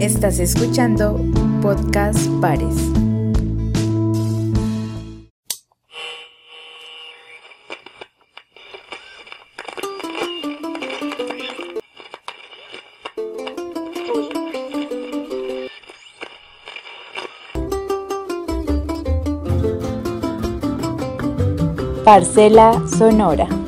Estás escuchando Podcast Pares. Parcela Sonora.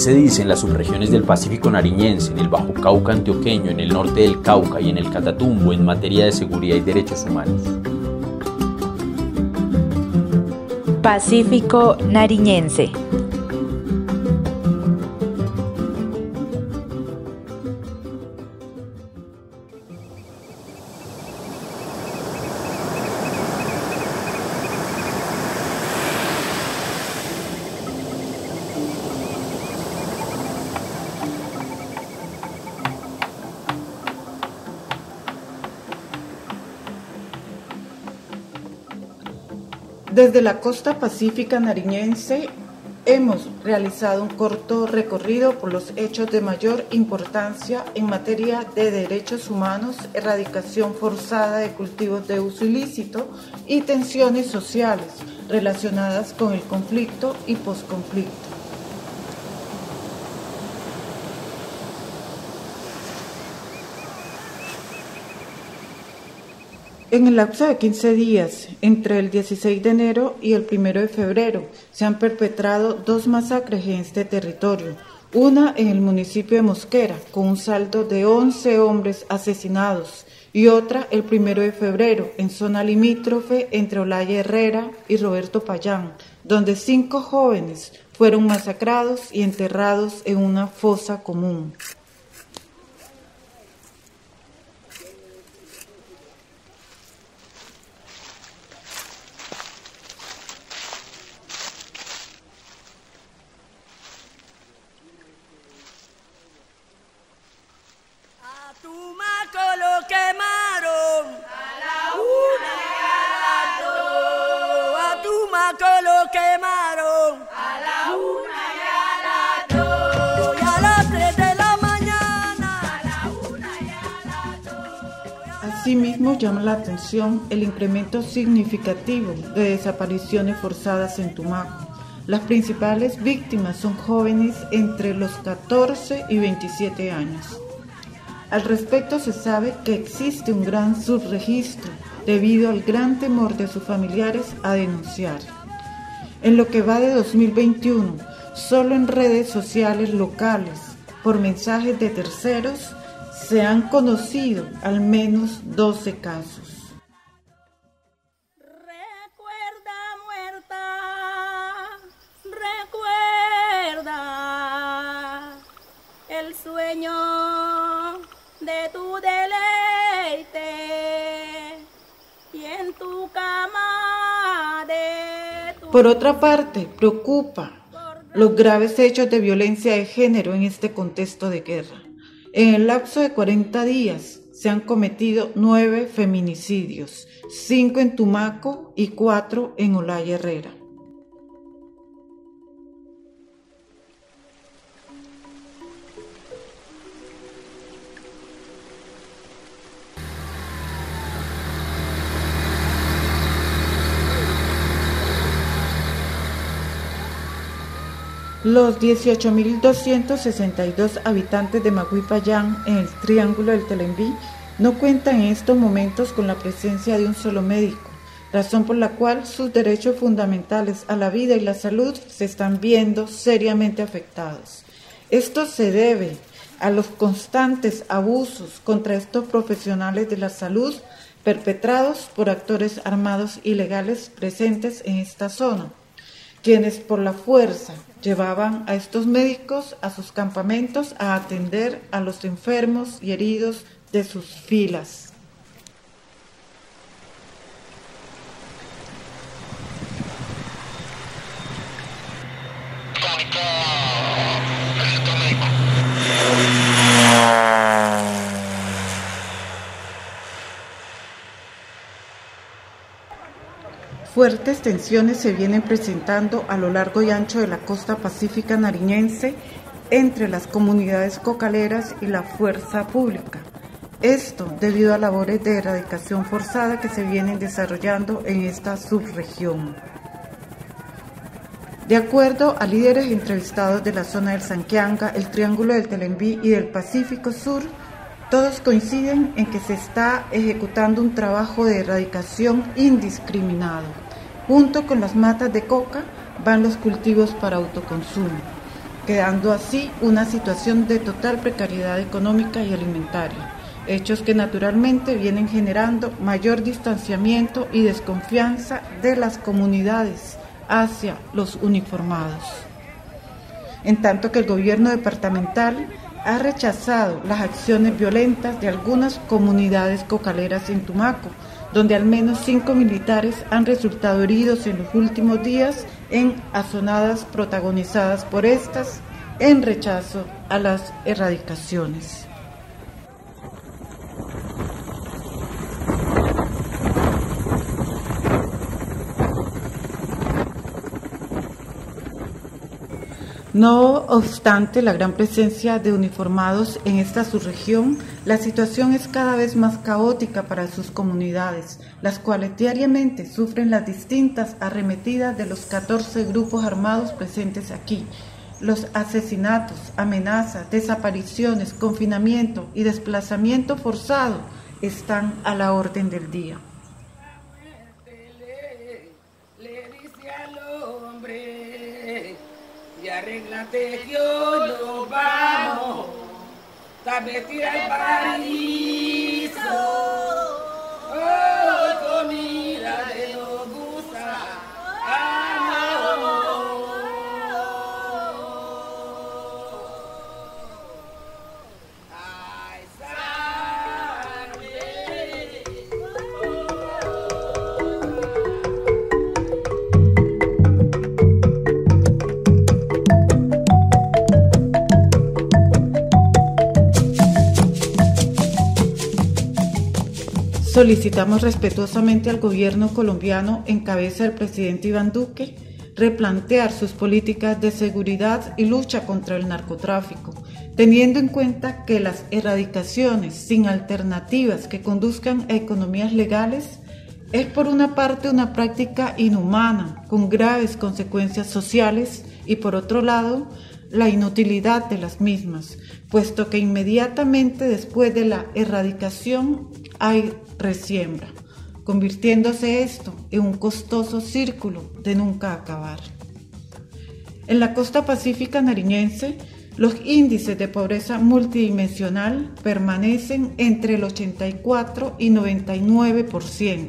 Se dice en las subregiones del Pacífico nariñense, en el Bajo Cauca antioqueño, en el norte del Cauca y en el Catatumbo en materia de seguridad y derechos humanos? Pacífico nariñense. Desde la costa pacífica nariñense hemos realizado un corto recorrido por los hechos de mayor importancia en materia de derechos humanos, erradicación forzada de cultivos de uso ilícito y tensiones sociales relacionadas con el conflicto y posconflicto. En el lapso de 15 días, entre el 16 de enero y el 1 de febrero, se han perpetrado dos masacres en este territorio. Una en el municipio de Mosquera, con un saldo de 11 hombres asesinados, y otra el 1 de febrero, en zona limítrofe entre Olaya Herrera y Roberto Payán, donde cinco jóvenes fueron masacrados y enterrados en una fosa común. Asimismo, llama la atención el incremento significativo de desapariciones forzadas en Tumaco. Las principales víctimas son jóvenes entre los 14 y 27 años. Al respecto se sabe que existe un gran subregistro debido al gran temor de sus familiares a denunciar. En lo que va de 2021, solo en redes sociales locales, por mensajes de terceros, se han conocido al menos 12 casos. Recuerda muerta, recuerda el sueño de tu deleite y en tu cama de tu Por otra parte, preocupa los graves hechos de violencia de género en este contexto de guerra. En el lapso de 40 días se han cometido nueve feminicidios, cinco en Tumaco y cuatro en Olaya Herrera. Los 18.262 habitantes de Maguipayán en el Triángulo del Telembí no cuentan en estos momentos con la presencia de un solo médico, razón por la cual sus derechos fundamentales a la vida y la salud se están viendo seriamente afectados. Esto se debe a los constantes abusos contra estos profesionales de la salud perpetrados por actores armados ilegales presentes en esta zona quienes por la fuerza llevaban a estos médicos a sus campamentos a atender a los enfermos y heridos de sus filas. Fuertes tensiones se vienen presentando a lo largo y ancho de la costa pacífica nariñense entre las comunidades cocaleras y la fuerza pública. Esto debido a labores de erradicación forzada que se vienen desarrollando en esta subregión. De acuerdo a líderes entrevistados de la zona del Sanquianga, el Triángulo del Telembí y del Pacífico Sur, todos coinciden en que se está ejecutando un trabajo de erradicación indiscriminado. Junto con las matas de coca van los cultivos para autoconsumo, quedando así una situación de total precariedad económica y alimentaria, hechos que naturalmente vienen generando mayor distanciamiento y desconfianza de las comunidades hacia los uniformados. En tanto que el gobierno departamental ha rechazado las acciones violentas de algunas comunidades cocaleras en Tumaco, donde al menos cinco militares han resultado heridos en los últimos días en azonadas protagonizadas por estas en rechazo a las erradicaciones. No obstante la gran presencia de uniformados en esta subregión, la situación es cada vez más caótica para sus comunidades, las cuales diariamente sufren las distintas arremetidas de los 14 grupos armados presentes aquí. Los asesinatos, amenazas, desapariciones, confinamiento y desplazamiento forzado están a la orden del día. Arréglate que hoy nos vamos, vez tira el paraíso. Solicitamos respetuosamente al gobierno colombiano en cabeza del presidente Iván Duque replantear sus políticas de seguridad y lucha contra el narcotráfico, teniendo en cuenta que las erradicaciones sin alternativas que conduzcan a economías legales es por una parte una práctica inhumana con graves consecuencias sociales y por otro lado la inutilidad de las mismas, puesto que inmediatamente después de la erradicación hay resiembra, convirtiéndose esto en un costoso círculo de nunca acabar. En la costa pacífica nariñense, los índices de pobreza multidimensional permanecen entre el 84 y 99%,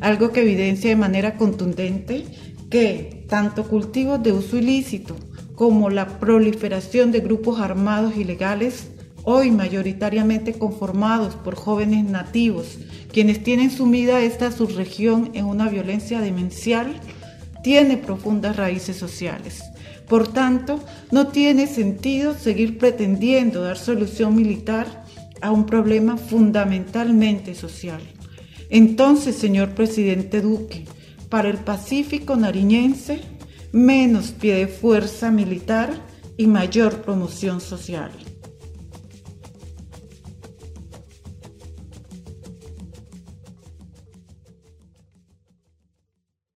algo que evidencia de manera contundente que tanto cultivos de uso ilícito como la proliferación de grupos armados ilegales hoy mayoritariamente conformados por jóvenes nativos, quienes tienen sumida esta subregión en una violencia demencial, tiene profundas raíces sociales. Por tanto, no tiene sentido seguir pretendiendo dar solución militar a un problema fundamentalmente social. Entonces, señor presidente Duque, para el Pacífico nariñense, menos pie de fuerza militar y mayor promoción social.